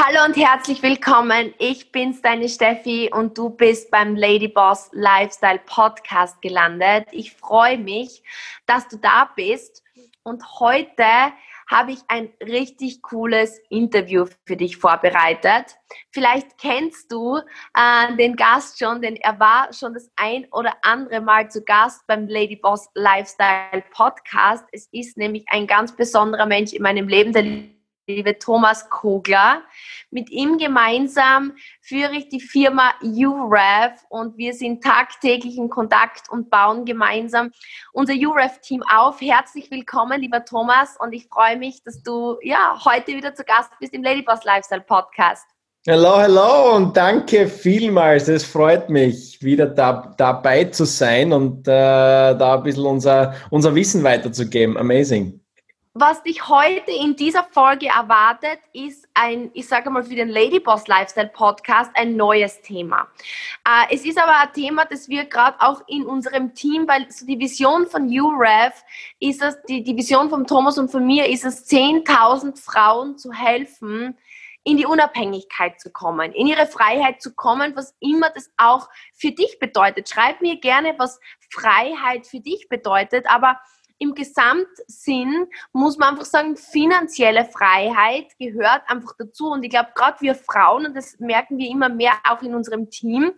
Hallo und herzlich willkommen. Ich bin's, deine Steffi, und du bist beim Ladyboss Lifestyle Podcast gelandet. Ich freue mich, dass du da bist. Und heute habe ich ein richtig cooles Interview für dich vorbereitet. Vielleicht kennst du äh, den Gast schon, denn er war schon das ein oder andere Mal zu Gast beim Ladyboss Lifestyle Podcast. Es ist nämlich ein ganz besonderer Mensch in meinem Leben, der liebe Thomas Kogler. Mit ihm gemeinsam führe ich die Firma UREF und wir sind tagtäglich in Kontakt und bauen gemeinsam unser UREF-Team auf. Herzlich willkommen, lieber Thomas, und ich freue mich, dass du ja heute wieder zu Gast bist im Ladyboss Lifestyle Podcast. Hallo, hallo und danke vielmals. Es freut mich, wieder da, dabei zu sein und äh, da ein bisschen unser, unser Wissen weiterzugeben. Amazing. Was dich heute in dieser Folge erwartet, ist ein, ich sage mal für den Ladyboss Lifestyle Podcast, ein neues Thema. Äh, es ist aber ein Thema, das wir gerade auch in unserem Team, weil so die Vision von UREF ist es, die, die Vision von Thomas und von mir ist es, 10.000 Frauen zu helfen, in die Unabhängigkeit zu kommen, in ihre Freiheit zu kommen, was immer das auch für dich bedeutet. Schreib mir gerne, was Freiheit für dich bedeutet, aber im Gesamtsinn muss man einfach sagen, finanzielle Freiheit gehört einfach dazu. Und ich glaube, gerade wir Frauen, und das merken wir immer mehr auch in unserem Team,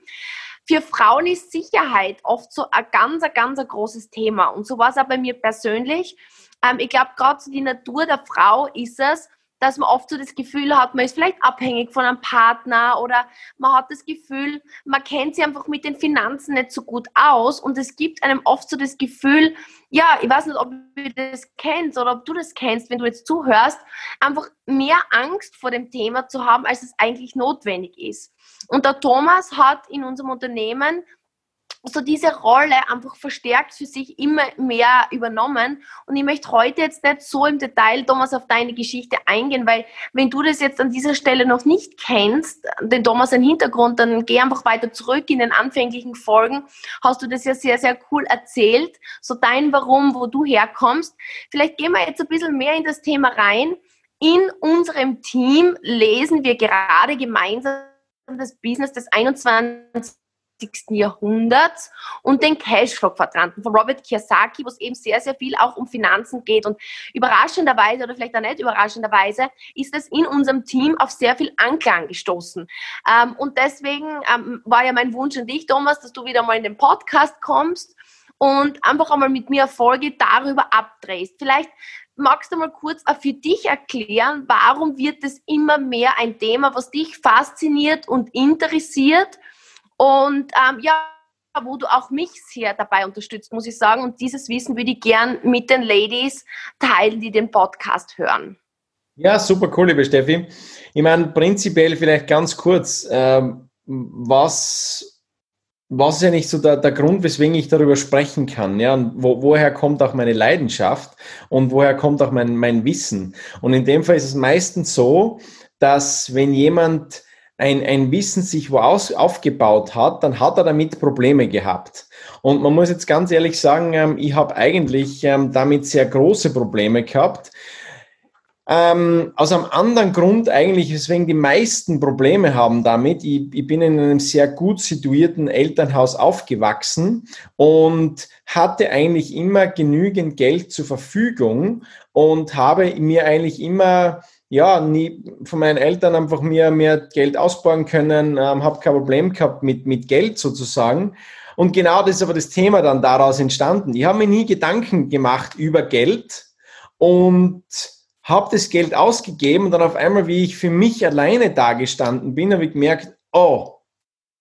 für Frauen ist Sicherheit oft so ein ganz, ein ganz ein großes Thema. Und so war es auch bei mir persönlich. Ähm, ich glaube, gerade so die Natur der Frau ist es, dass man oft so das Gefühl hat, man ist vielleicht abhängig von einem Partner oder man hat das Gefühl, man kennt sich einfach mit den Finanzen nicht so gut aus und es gibt einem oft so das Gefühl, ja, ich weiß nicht, ob du das kennst oder ob du das kennst, wenn du jetzt zuhörst, einfach mehr Angst vor dem Thema zu haben, als es eigentlich notwendig ist. Und der Thomas hat in unserem Unternehmen so diese Rolle einfach verstärkt für sich immer mehr übernommen. Und ich möchte heute jetzt nicht so im Detail, Thomas, auf deine Geschichte eingehen, weil wenn du das jetzt an dieser Stelle noch nicht kennst, den Thomas einen Hintergrund, dann geh einfach weiter zurück in den anfänglichen Folgen. Hast du das ja sehr, sehr cool erzählt. So dein Warum, wo du herkommst. Vielleicht gehen wir jetzt ein bisschen mehr in das Thema rein. In unserem Team lesen wir gerade gemeinsam das Business des 21 Jahrhunderts und den Cashflow-Quadranten von Robert Kiyosaki, wo es eben sehr, sehr viel auch um Finanzen geht. Und überraschenderweise oder vielleicht auch nicht überraschenderweise ist es in unserem Team auf sehr viel Anklang gestoßen. Ähm, und deswegen ähm, war ja mein Wunsch an dich, Thomas, dass du wieder mal in den Podcast kommst und einfach einmal mit mir Folge darüber abdrehst. Vielleicht magst du mal kurz auch für dich erklären, warum wird es immer mehr ein Thema, was dich fasziniert und interessiert und ähm, ja, wo du auch mich sehr dabei unterstützt, muss ich sagen. Und dieses Wissen würde ich gern mit den Ladies teilen, die den Podcast hören. Ja, super cool, liebe Steffi. Ich meine, prinzipiell vielleicht ganz kurz, ähm, was, was ist eigentlich so der, der Grund, weswegen ich darüber sprechen kann? Ja, und wo, woher kommt auch meine Leidenschaft und woher kommt auch mein, mein Wissen? Und in dem Fall ist es meistens so, dass wenn jemand ein, ein Wissen sich wo aus, aufgebaut hat, dann hat er damit Probleme gehabt. Und man muss jetzt ganz ehrlich sagen, ähm, ich habe eigentlich ähm, damit sehr große Probleme gehabt. Ähm, aus einem anderen Grund eigentlich, weswegen die meisten Probleme haben damit. Ich, ich bin in einem sehr gut situierten Elternhaus aufgewachsen und hatte eigentlich immer genügend Geld zur Verfügung und habe mir eigentlich immer ja, nie von meinen Eltern einfach mir mehr Geld ausbauen können, ähm, habe kein Problem gehabt mit, mit Geld sozusagen. Und genau das ist aber das Thema dann daraus entstanden. Ich habe mir nie Gedanken gemacht über Geld und habe das Geld ausgegeben und dann auf einmal, wie ich für mich alleine dagestanden bin, habe ich gemerkt, oh,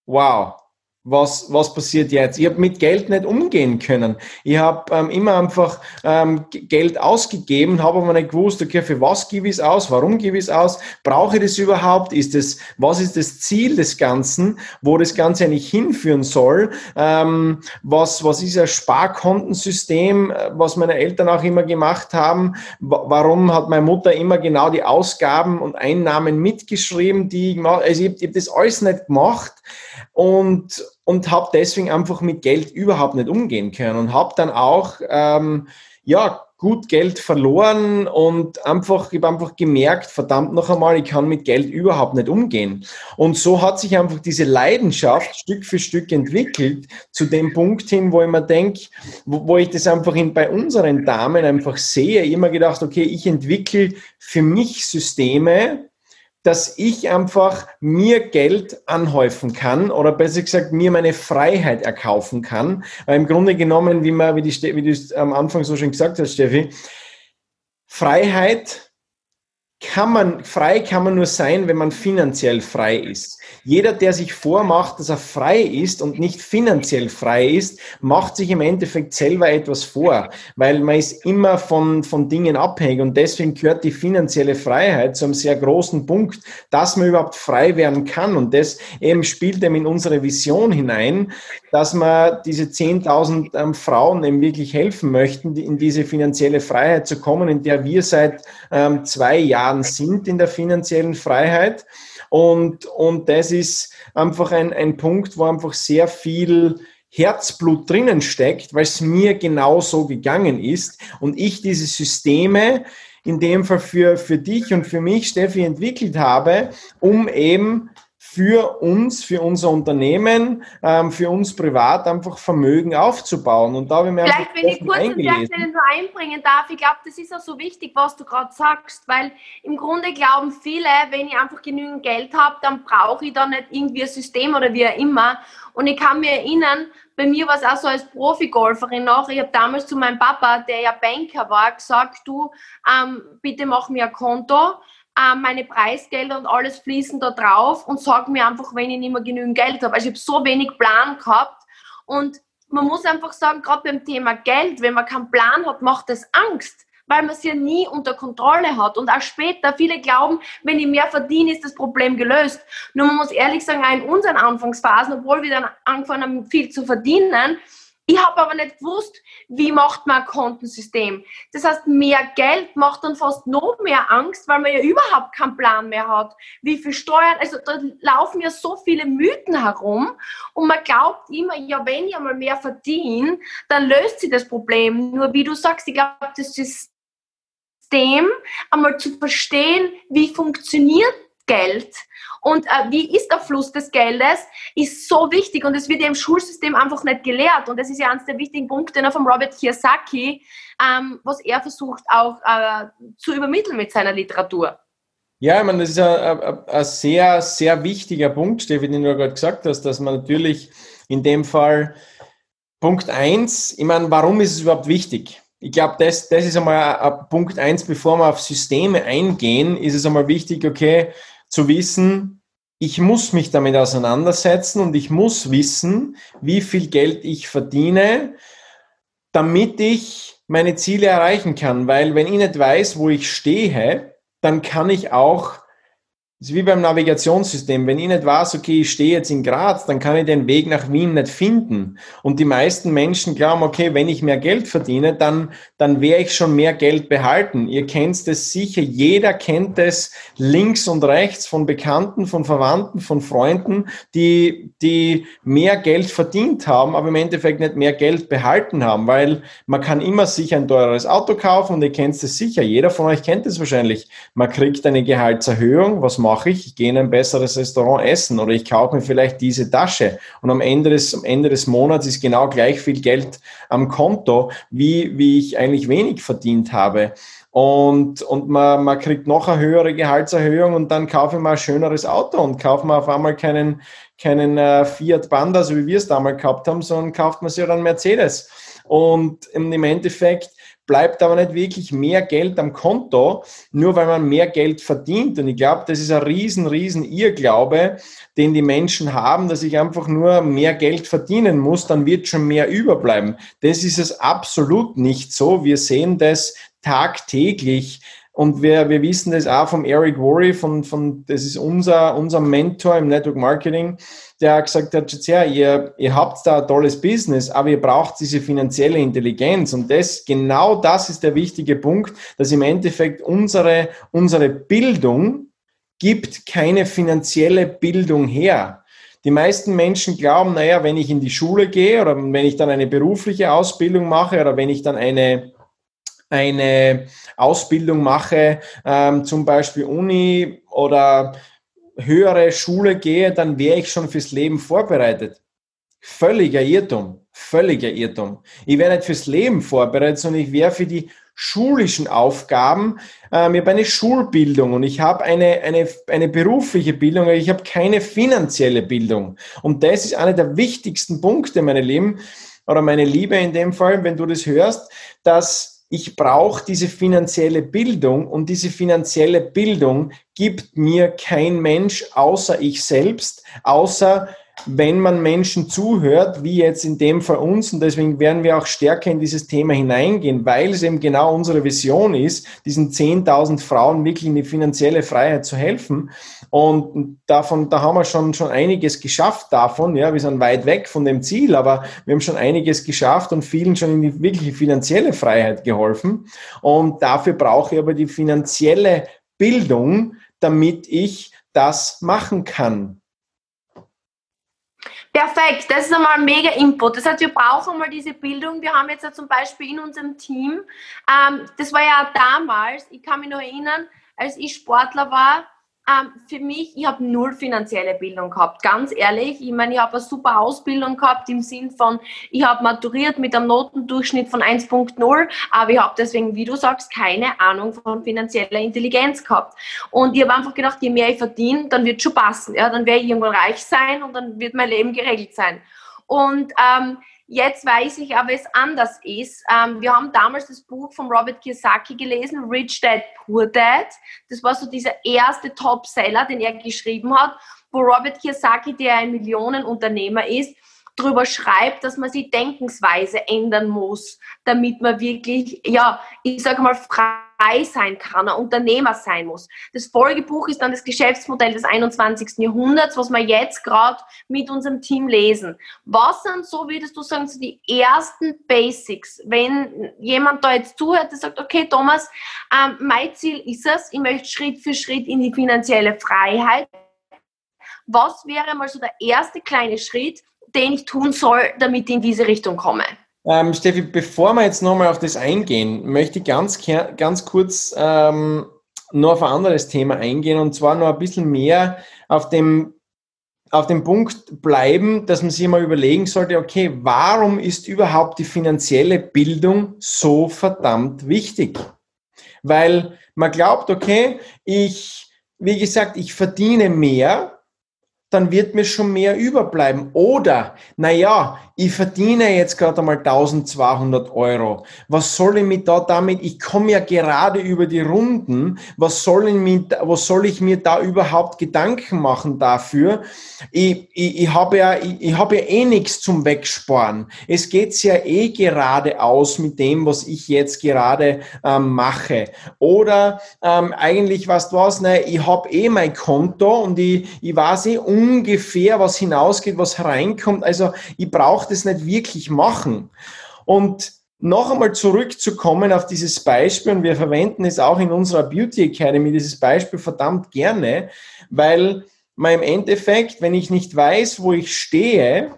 wow, was, was passiert jetzt? Ich habe mit Geld nicht umgehen können. Ich habe ähm, immer einfach ähm, Geld ausgegeben, habe aber nicht gewusst, okay, für was gebe ich es aus, warum gebe ich es aus, brauche ich das überhaupt, ist das, was ist das Ziel des Ganzen, wo das Ganze eigentlich hinführen soll, ähm, was, was ist ein Sparkontensystem, äh, was meine Eltern auch immer gemacht haben, warum hat meine Mutter immer genau die Ausgaben und Einnahmen mitgeschrieben, die ich gemacht also ich, ich habe das alles nicht gemacht, und, und habe deswegen einfach mit Geld überhaupt nicht umgehen können und habe dann auch, ähm, ja, gut Geld verloren und einfach, ich habe einfach gemerkt, verdammt noch einmal, ich kann mit Geld überhaupt nicht umgehen. Und so hat sich einfach diese Leidenschaft Stück für Stück entwickelt zu dem Punkt hin, wo ich mir denke, wo, wo ich das einfach in, bei unseren Damen einfach sehe, immer gedacht, okay, ich entwickle für mich Systeme, dass ich einfach mir Geld anhäufen kann oder besser gesagt mir meine Freiheit erkaufen kann. Weil im Grunde genommen, wie, man, wie, die, wie du es am Anfang so schon gesagt hast, Steffi, Freiheit kann man, frei kann man nur sein, wenn man finanziell frei ist. Jeder, der sich vormacht, dass er frei ist und nicht finanziell frei ist, macht sich im Endeffekt selber etwas vor, weil man ist immer von, von Dingen abhängig und deswegen gehört die finanzielle Freiheit zu einem sehr großen Punkt, dass man überhaupt frei werden kann und das eben spielt eben in unsere Vision hinein, dass man diese 10.000 ähm, Frauen eben wirklich helfen möchten, in diese finanzielle Freiheit zu kommen, in der wir seit ähm, zwei Jahren Jahren sind in der finanziellen Freiheit. Und, und das ist einfach ein, ein Punkt, wo einfach sehr viel Herzblut drinnen steckt, weil es mir genauso gegangen ist und ich diese Systeme in dem Fall für, für dich und für mich, Steffi, entwickelt habe, um eben für uns, für unser Unternehmen, ähm, für uns privat einfach Vermögen aufzubauen. Und da habe ich mir Vielleicht, wenn ich kurz an der Stelle nur einbringen darf, ich glaube, das ist auch so wichtig, was du gerade sagst, weil im Grunde glauben viele, wenn ich einfach genügend Geld habe, dann brauche ich da nicht irgendwie ein System oder wie auch immer. Und ich kann mir erinnern, bei mir war es auch so als Profi-Golferin noch, ich habe damals zu meinem Papa, der ja Banker war, gesagt, du, ähm, bitte mach mir ein Konto meine Preisgelder und alles fließen da drauf und sag mir einfach, wenn ich nicht mehr genügend Geld habe. Also ich habe so wenig Plan gehabt und man muss einfach sagen, gerade beim Thema Geld, wenn man keinen Plan hat, macht das Angst, weil man es ja nie unter Kontrolle hat. Und auch später, viele glauben, wenn ich mehr verdiene, ist das Problem gelöst. Nur man muss ehrlich sagen, auch in unseren Anfangsphasen, obwohl wir dann angefangen haben, viel zu verdienen, ich habe aber nicht gewusst, wie macht man ein Kontensystem. Das heißt, mehr Geld macht dann fast noch mehr Angst, weil man ja überhaupt keinen Plan mehr hat. Wie viel Steuern, also da laufen ja so viele Mythen herum und man glaubt immer, ja, wenn ich einmal mehr verdiene, dann löst sich das Problem. Nur wie du sagst, ich glaube, das System einmal zu verstehen, wie funktioniert Geld und äh, wie ist der Fluss des Geldes, ist so wichtig und es wird ja im Schulsystem einfach nicht gelehrt. Und das ist ja eines der wichtigen Punkte ne, von Robert Kiyosaki, ähm, was er versucht auch äh, zu übermitteln mit seiner Literatur. Ja, ich meine, das ist ein, ein, ein sehr, sehr wichtiger Punkt, Steffi, den du gerade gesagt hast, dass man natürlich in dem Fall Punkt eins, ich meine, warum ist es überhaupt wichtig? Ich glaube, das, das ist einmal Punkt eins, bevor wir auf Systeme eingehen, ist es einmal wichtig, okay, zu wissen, ich muss mich damit auseinandersetzen und ich muss wissen, wie viel Geld ich verdiene, damit ich meine Ziele erreichen kann. Weil wenn ich nicht weiß, wo ich stehe, dann kann ich auch das ist wie beim Navigationssystem. Wenn ich nicht weiß, okay, ich stehe jetzt in Graz, dann kann ich den Weg nach Wien nicht finden. Und die meisten Menschen glauben, okay, wenn ich mehr Geld verdiene, dann, dann werde ich schon mehr Geld behalten. Ihr kennt es sicher. Jeder kennt es links und rechts von Bekannten, von Verwandten, von Freunden, die, die mehr Geld verdient haben, aber im Endeffekt nicht mehr Geld behalten haben, weil man kann immer sich ein teures Auto kaufen und ihr kennt es sicher. Jeder von euch kennt es wahrscheinlich. Man kriegt eine Gehaltserhöhung. Was mache ich? Ich gehe in ein besseres Restaurant essen oder ich kaufe mir vielleicht diese Tasche und am Ende des, am Ende des Monats ist genau gleich viel Geld am Konto, wie, wie ich eigentlich wenig verdient habe. Und, und man, man kriegt noch eine höhere Gehaltserhöhung und dann kaufe ich mal ein schöneres Auto und kaufe mir auf einmal keinen, keinen äh, Fiat Panda, so wie wir es damals gehabt haben, sondern kauft man sich dann Mercedes. Und im Endeffekt bleibt aber nicht wirklich mehr Geld am Konto, nur weil man mehr Geld verdient. Und ich glaube, das ist ein riesen, riesen Irrglaube, den die Menschen haben, dass ich einfach nur mehr Geld verdienen muss, dann wird schon mehr überbleiben. Das ist es absolut nicht so. Wir sehen das tagtäglich. Und wir, wir wissen das auch vom Eric Worry, von, von, das ist unser, unser Mentor im Network Marketing der gesagt hat, her, ihr, ihr habt da ein tolles Business, aber ihr braucht diese finanzielle Intelligenz. Und das, genau das ist der wichtige Punkt, dass im Endeffekt unsere, unsere Bildung gibt keine finanzielle Bildung her. Die meisten Menschen glauben, naja, wenn ich in die Schule gehe oder wenn ich dann eine berufliche Ausbildung mache oder wenn ich dann eine eine Ausbildung mache, ähm, zum Beispiel Uni oder höhere Schule gehe, dann wäre ich schon fürs Leben vorbereitet. Völliger Irrtum. Völliger Irrtum. Ich wäre nicht fürs Leben vorbereitet, sondern ich wäre für die schulischen Aufgaben. Ähm, ich habe eine Schulbildung und ich habe eine, eine, eine berufliche Bildung, aber ich habe keine finanzielle Bildung. Und das ist einer der wichtigsten Punkte, meine Lieben, oder meine Liebe in dem Fall, wenn du das hörst, dass ich brauche diese finanzielle Bildung und diese finanzielle Bildung gibt mir kein Mensch außer ich selbst, außer wenn man Menschen zuhört, wie jetzt in dem Fall uns, und deswegen werden wir auch stärker in dieses Thema hineingehen, weil es eben genau unsere Vision ist, diesen 10.000 Frauen wirklich in die finanzielle Freiheit zu helfen. Und davon, da haben wir schon, schon einiges geschafft davon. Ja, wir sind weit weg von dem Ziel, aber wir haben schon einiges geschafft und vielen schon in die wirkliche finanzielle Freiheit geholfen. Und dafür brauche ich aber die finanzielle Bildung, damit ich das machen kann. Perfekt, das ist einmal ein mega Input. Das heißt, wir brauchen mal diese Bildung. Wir haben jetzt ja zum Beispiel in unserem Team, ähm, das war ja damals, ich kann mich noch erinnern, als ich Sportler war, ähm, für mich, ich habe null finanzielle Bildung gehabt, ganz ehrlich. Ich meine, ich habe eine super Ausbildung gehabt im Sinn von, ich habe maturiert mit einem Notendurchschnitt von 1.0, aber ich habe deswegen, wie du sagst, keine Ahnung von finanzieller Intelligenz gehabt. Und ich habe einfach gedacht, je mehr ich verdiene, dann wird schon passen. Ja? Dann werde ich irgendwann reich sein und dann wird mein Leben geregelt sein. Und ähm, Jetzt weiß ich aber, es anders ist. Ähm, wir haben damals das Buch von Robert Kiyosaki gelesen, Rich Dad, Poor Dad. Das war so dieser erste Top-Seller, den er geschrieben hat, wo Robert Kiyosaki, der ein Millionenunternehmer ist, darüber schreibt, dass man die Denkensweise ändern muss, damit man wirklich, ja, ich sage mal, frei sein kann, ein Unternehmer sein muss. Das Folgebuch ist dann das Geschäftsmodell des 21. Jahrhunderts, was wir jetzt gerade mit unserem Team lesen. Was sind so, würdest du sagen, so die ersten Basics, wenn jemand da jetzt zuhört, der sagt, okay, Thomas, ähm, mein Ziel ist es, ich möchte Schritt für Schritt in die finanzielle Freiheit. Was wäre mal so der erste kleine Schritt, den ich tun soll, damit ich in diese Richtung komme? Ähm, Steffi, bevor wir jetzt nochmal auf das eingehen, möchte ich ganz, ganz kurz ähm, noch auf ein anderes Thema eingehen und zwar noch ein bisschen mehr auf dem, auf dem Punkt bleiben, dass man sich mal überlegen sollte, okay, warum ist überhaupt die finanzielle Bildung so verdammt wichtig? Weil man glaubt, okay, ich, wie gesagt, ich verdiene mehr, dann wird mir schon mehr überbleiben. Oder, naja, ich verdiene jetzt gerade einmal 1200 Euro. Was soll ich mir da damit? Ich komme ja gerade über die Runden. Was soll ich mir, was soll ich mir da überhaupt Gedanken machen dafür? Ich, ich, ich habe ja, ich, ich habe ja eh nichts zum Wegsparen. Es geht ja eh gerade aus mit dem, was ich jetzt gerade ähm, mache. Oder ähm, eigentlich was du was, ne, ich habe eh mein Konto und ich, ich weiß eh ungefähr, was hinausgeht, was reinkommt. Also ich brauche das nicht wirklich machen. Und noch einmal zurückzukommen auf dieses Beispiel, und wir verwenden es auch in unserer Beauty Academy, dieses Beispiel verdammt gerne, weil man im Endeffekt, wenn ich nicht weiß, wo ich stehe,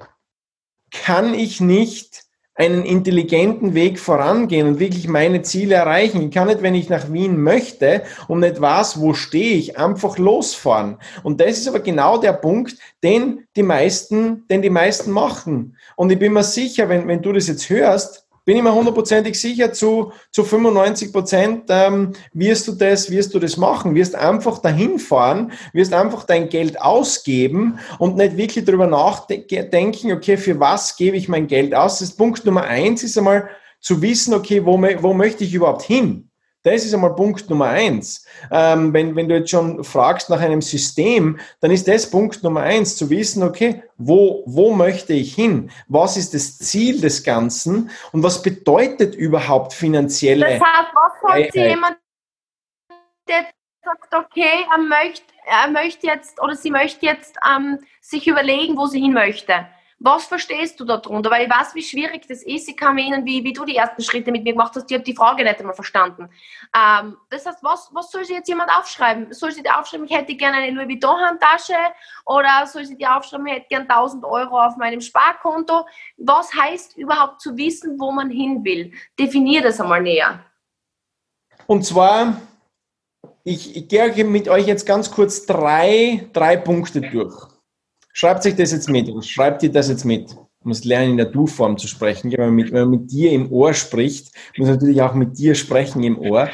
kann ich nicht einen intelligenten Weg vorangehen und wirklich meine Ziele erreichen. Ich kann nicht, wenn ich nach Wien möchte und nicht weiß, wo stehe ich, einfach losfahren. Und das ist aber genau der Punkt, den die meisten, den die meisten machen. Und ich bin mir sicher, wenn, wenn du das jetzt hörst, bin ich mir hundertprozentig sicher, zu, zu 95 Prozent ähm, wirst du das, wirst du das machen, wirst einfach dahin fahren, wirst einfach dein Geld ausgeben und nicht wirklich darüber nachdenken, okay, für was gebe ich mein Geld aus? Das ist Punkt Nummer eins ist einmal zu wissen, okay, wo, wo möchte ich überhaupt hin? Das ist einmal Punkt Nummer eins. Ähm, wenn, wenn du jetzt schon fragst nach einem System, dann ist das Punkt Nummer eins, zu wissen, okay, wo, wo möchte ich hin? Was ist das Ziel des Ganzen? Und was bedeutet überhaupt finanzielle Das heißt, was sagt jemand, der sagt, okay, er möchte, er möchte jetzt oder sie möchte jetzt ähm, sich überlegen, wo sie hin möchte? Was verstehst du darunter? Weil ich weiß, wie schwierig das ist. Ich kann mir erinnern, wie, wie du die ersten Schritte mit mir gemacht hast. Ich habe die Frage nicht einmal verstanden. Ähm, das heißt, was, was soll sich jetzt jemand aufschreiben? Soll sie dir aufschreiben, ich hätte gerne eine Louis Vuitton-Handtasche? Oder soll sie dir aufschreiben, ich hätte gerne 1000 Euro auf meinem Sparkonto? Was heißt überhaupt zu wissen, wo man hin will? Definier das einmal näher. Und zwar, ich, ich gehe mit euch jetzt ganz kurz drei, drei Punkte durch. Schreibt sich das jetzt mit, schreibt ihr das jetzt mit. Du musst lernen, in der Du-Form zu sprechen. Wenn man, mit, wenn man mit dir im Ohr spricht, muss man natürlich auch mit dir sprechen im Ohr.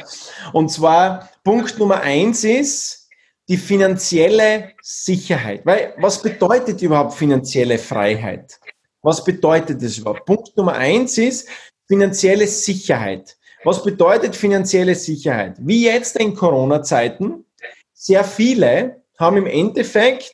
Und zwar, Punkt Nummer eins ist die finanzielle Sicherheit. Weil, was bedeutet überhaupt finanzielle Freiheit? Was bedeutet das überhaupt? Punkt Nummer eins ist finanzielle Sicherheit. Was bedeutet finanzielle Sicherheit? Wie jetzt in Corona-Zeiten, sehr viele haben im Endeffekt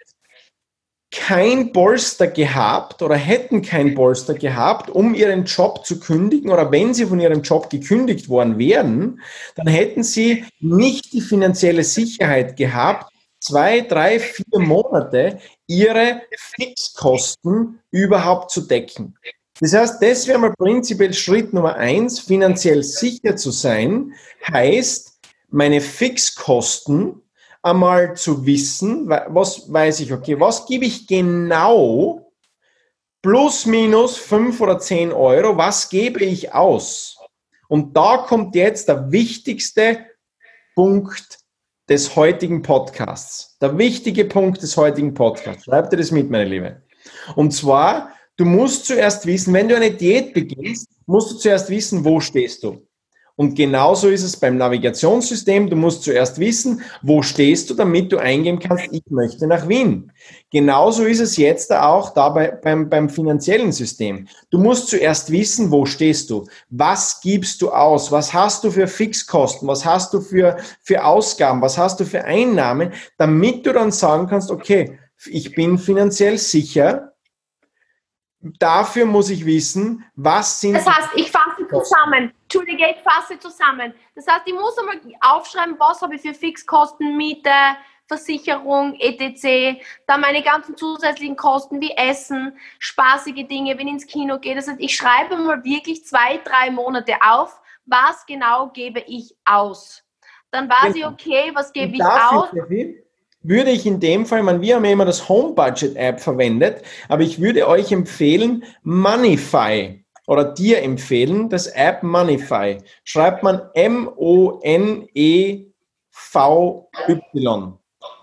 kein Polster gehabt oder hätten kein Polster gehabt, um ihren Job zu kündigen oder wenn sie von ihrem Job gekündigt worden wären, dann hätten sie nicht die finanzielle Sicherheit gehabt, zwei, drei, vier Monate ihre Fixkosten überhaupt zu decken. Das heißt, das wäre mal prinzipiell Schritt Nummer eins, finanziell sicher zu sein, heißt, meine Fixkosten einmal zu wissen, was weiß ich, okay, was gebe ich genau plus minus fünf oder zehn Euro, was gebe ich aus? Und da kommt jetzt der wichtigste Punkt des heutigen Podcasts. Der wichtige Punkt des heutigen Podcasts. Schreib dir das mit, meine Liebe. Und zwar, du musst zuerst wissen, wenn du eine Diät beginnst, musst du zuerst wissen, wo stehst du. Und genauso ist es beim Navigationssystem. Du musst zuerst wissen, wo stehst du, damit du eingeben kannst, ich möchte nach Wien. Genauso ist es jetzt auch dabei beim, beim finanziellen System. Du musst zuerst wissen, wo stehst du? Was gibst du aus? Was hast du für Fixkosten? Was hast du für, für Ausgaben? Was hast du für Einnahmen? Damit du dann sagen kannst, okay, ich bin finanziell sicher, dafür muss ich wissen, was sind. Das heißt, ich fasse zusammen. Entschuldige, ich fasse zusammen. Das heißt, ich muss einmal aufschreiben, was habe ich für Fixkosten, Miete, Versicherung, etc. Dann meine ganzen zusätzlichen Kosten wie Essen, spaßige Dinge, wenn ich ins Kino gehe. Das heißt, ich schreibe mal wirklich zwei, drei Monate auf, was genau gebe ich aus. Dann weiß genau. ich, okay, was gebe ich aus. Ich, würde ich in dem Fall, man, wir haben ja immer das Home Budget App verwendet, aber ich würde euch empfehlen, Moneyfy oder dir empfehlen, das App Moneyfy. Schreibt man M-O-N-E-V-Y.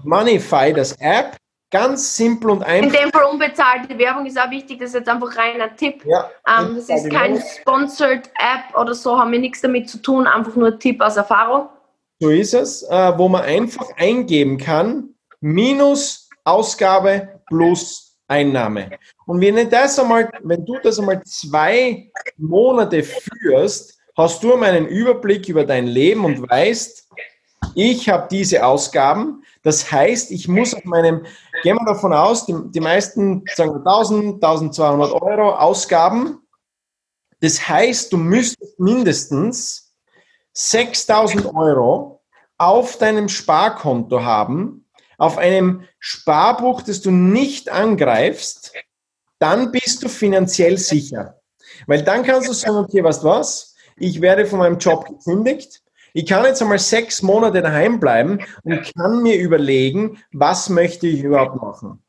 Moneyfy, das App, ganz simpel und einfach. In dem Fall unbezahlte Werbung ist auch wichtig, das ist jetzt einfach reiner Tipp. Ja, ähm, das ist kein Sponsored App oder so, haben wir nichts damit zu tun, einfach nur Tipp aus Erfahrung. So ist es, äh, wo man einfach eingeben kann, minus Ausgabe plus Einnahme. Und wenn, das einmal, wenn du das einmal zwei Monate führst, hast du einen Überblick über dein Leben und weißt, ich habe diese Ausgaben. Das heißt, ich muss auf meinem, gehen wir davon aus, die, die meisten sagen 1000, 1200 Euro Ausgaben. Das heißt, du müsstest mindestens 6000 Euro auf deinem Sparkonto haben, auf einem Sparbuch, das du nicht angreifst, dann bist du finanziell sicher. Weil dann kannst du sagen, okay, weißt du was? Ich werde von meinem Job gekündigt. Ich kann jetzt einmal sechs Monate daheim bleiben und kann mir überlegen, was möchte ich überhaupt machen.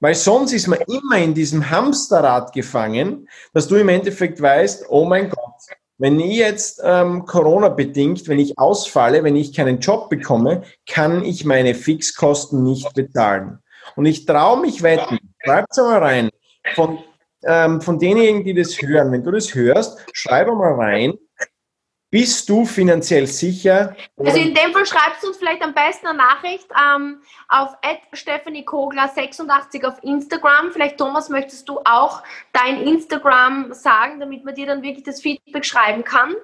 Weil sonst ist man immer in diesem Hamsterrad gefangen, dass du im Endeffekt weißt, oh mein Gott, wenn ich jetzt ähm, Corona-bedingt, wenn ich ausfalle, wenn ich keinen Job bekomme, kann ich meine Fixkosten nicht bezahlen. Und ich traue mich wetten, schreib's mal rein, von, ähm, von denjenigen, die das hören, wenn du das hörst, schreib mal rein, bist du finanziell sicher? Also in dem Fall schreibst du uns vielleicht am besten eine Nachricht ähm, auf Stephanie Kogler 86 auf Instagram. Vielleicht, Thomas, möchtest du auch dein Instagram sagen, damit man dir dann wirklich das Feedback schreiben kann?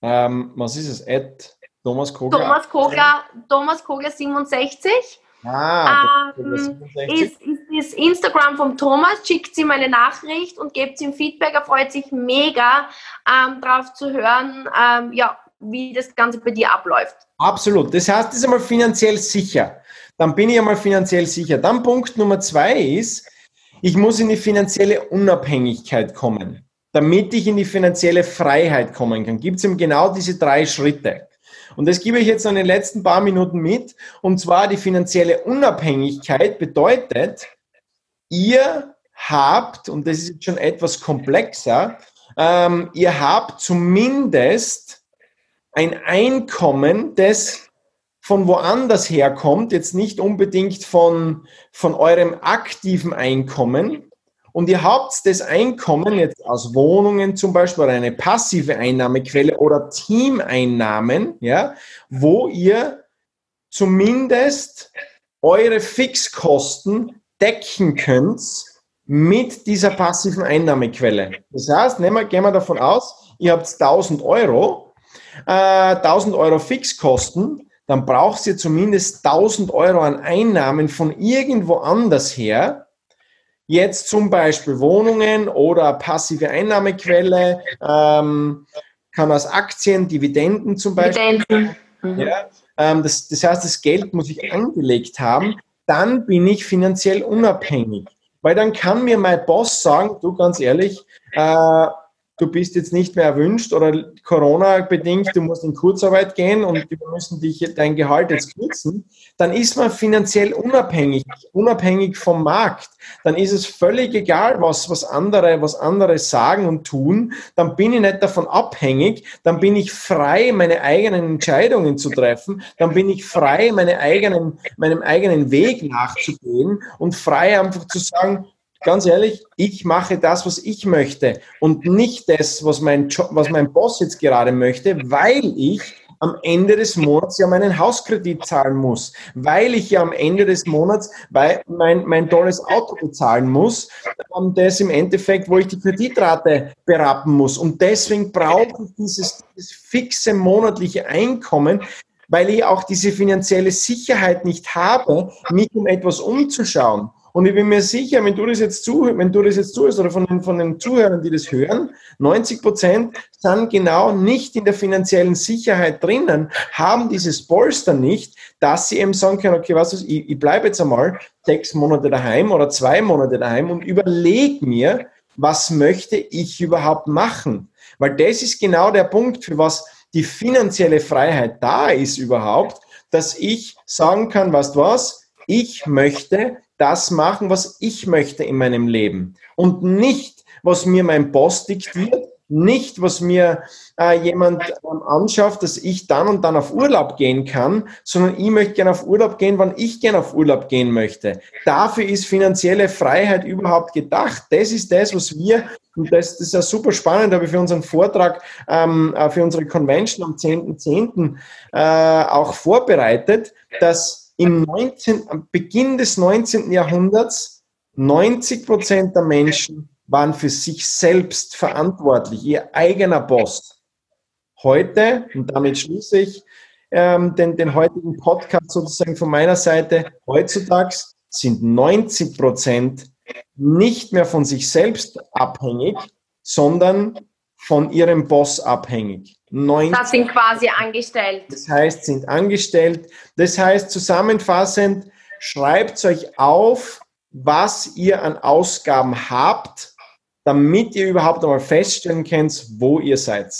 Ähm, was ist es? At Thomas Kogler? Thomas Kogler, Thomas Kogler 67. Ah, ähm, ist, ist das Instagram vom Thomas, schickt ihm eine Nachricht und gebt ihm Feedback. Er freut sich mega ähm, drauf zu hören, ähm, ja, wie das Ganze bei dir abläuft. Absolut. Das heißt, das ist einmal finanziell sicher. Dann bin ich einmal finanziell sicher. Dann Punkt Nummer zwei ist, ich muss in die finanzielle Unabhängigkeit kommen. Damit ich in die finanzielle Freiheit kommen kann, gibt es eben genau diese drei Schritte. Und das gebe ich jetzt in den letzten paar Minuten mit. Und zwar die finanzielle Unabhängigkeit bedeutet, ihr habt, und das ist schon etwas komplexer, ähm, ihr habt zumindest ein Einkommen, das von woanders herkommt, jetzt nicht unbedingt von, von eurem aktiven Einkommen. Und ihr habt das Einkommen jetzt aus Wohnungen zum Beispiel oder eine passive Einnahmequelle oder Teameinnahmen, ja, wo ihr zumindest eure Fixkosten decken könnt mit dieser passiven Einnahmequelle. Das heißt, nehmen wir, gehen wir davon aus, ihr habt 1000 Euro, äh, 1000 Euro Fixkosten, dann braucht ihr zumindest 1000 Euro an Einnahmen von irgendwo anders her. Jetzt zum Beispiel Wohnungen oder passive Einnahmequelle, ähm, kann aus Aktien, Dividenden zum Beispiel. Dividenden. Mhm. Ja, ähm, das, das heißt, das Geld muss ich angelegt haben. Dann bin ich finanziell unabhängig. Weil dann kann mir mein Boss sagen, du ganz ehrlich, äh, du bist jetzt nicht mehr erwünscht oder Corona-bedingt, du musst in Kurzarbeit gehen und wir müssen dich dein Gehalt jetzt kürzen, dann ist man finanziell unabhängig, unabhängig vom Markt. Dann ist es völlig egal, was, was andere, was andere sagen und tun. Dann bin ich nicht davon abhängig. Dann bin ich frei, meine eigenen Entscheidungen zu treffen. Dann bin ich frei, meine eigenen, meinem eigenen Weg nachzugehen und frei einfach zu sagen, ganz ehrlich, ich mache das, was ich möchte und nicht das, was mein, Job, was mein Boss jetzt gerade möchte, weil ich am Ende des Monats ja meinen Hauskredit zahlen muss, weil ich ja am Ende des Monats mein, mein tolles Auto bezahlen muss, um das im Endeffekt, wo ich die Kreditrate berappen muss. Und deswegen brauche ich dieses, dieses fixe monatliche Einkommen, weil ich auch diese finanzielle Sicherheit nicht habe, mich um etwas umzuschauen. Und ich bin mir sicher, wenn du das jetzt zuhörst, wenn du das jetzt zuhörst oder von den, von den Zuhörern, die das hören, 90 Prozent sind genau nicht in der finanziellen Sicherheit drinnen, haben dieses Polster nicht, dass sie eben sagen können, okay, was ist, ich, ich bleibe jetzt einmal sechs Monate daheim oder zwei Monate daheim und überlege mir, was möchte ich überhaupt machen? Weil das ist genau der Punkt, für was die finanzielle Freiheit da ist überhaupt, dass ich sagen kann, was du was, ich möchte das machen, was ich möchte in meinem Leben und nicht, was mir mein Boss diktiert, nicht, was mir äh, jemand ähm, anschafft, dass ich dann und dann auf Urlaub gehen kann, sondern ich möchte gerne auf Urlaub gehen, wann ich gerne auf Urlaub gehen möchte. Dafür ist finanzielle Freiheit überhaupt gedacht. Das ist das, was wir, und das, das ist ja super spannend, habe ich für unseren Vortrag, ähm, äh, für unsere Convention am 10.10. .10., äh, auch vorbereitet, dass im 19, am Beginn des 19. Jahrhunderts 90 Prozent der Menschen waren für sich selbst verantwortlich, ihr eigener Boss. Heute, und damit schließe ich ähm, den, den heutigen Podcast sozusagen von meiner Seite, heutzutage sind 90 Prozent nicht mehr von sich selbst abhängig, sondern von ihrem Boss abhängig. 90, das sind quasi angestellt. Das heißt, sind angestellt. Das heißt, zusammenfassend, schreibt euch auf, was ihr an Ausgaben habt, damit ihr überhaupt einmal feststellen könnt, wo ihr seid.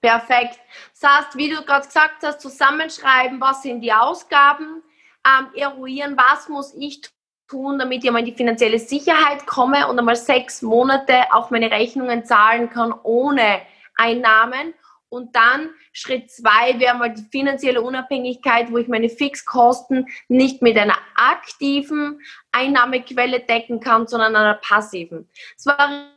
Perfekt. Das heißt, wie du gerade gesagt hast, zusammenschreiben, was sind die Ausgaben, ähm, eruieren, was muss ich tun, damit ich mal in die finanzielle Sicherheit komme und einmal sechs Monate auch meine Rechnungen zahlen kann ohne Einnahmen. Und dann Schritt zwei wäre mal die finanzielle Unabhängigkeit, wo ich meine Fixkosten nicht mit einer aktiven Einnahmequelle decken kann, sondern einer passiven. Es war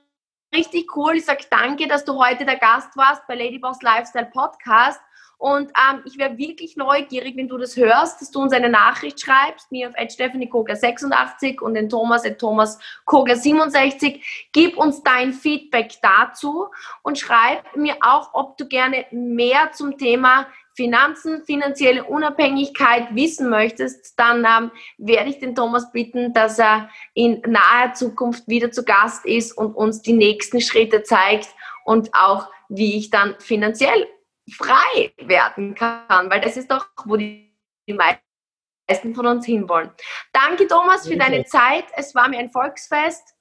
richtig cool. Ich sage danke, dass du heute der Gast warst bei Ladyboss Lifestyle Podcast. Und ähm, ich wäre wirklich neugierig, wenn du das hörst, dass du uns eine Nachricht schreibst, mir auf Kogler 86 und den Thomas at Thomas Kogler 67. Gib uns dein Feedback dazu und schreib mir auch, ob du gerne mehr zum Thema Finanzen, finanzielle Unabhängigkeit wissen möchtest, dann ähm, werde ich den Thomas bitten, dass er in naher Zukunft wieder zu Gast ist und uns die nächsten Schritte zeigt und auch, wie ich dann finanziell frei werden kann, weil das ist doch, wo die, die meisten von uns hinwollen. Danke, Thomas, für deine Zeit. Es war mir ein Volksfest.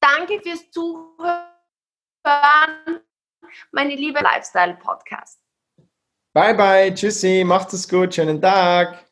Danke fürs Zuhören, meine liebe Lifestyle-Podcast. Bye, bye. Tschüssi. Macht es gut. Schönen Tag.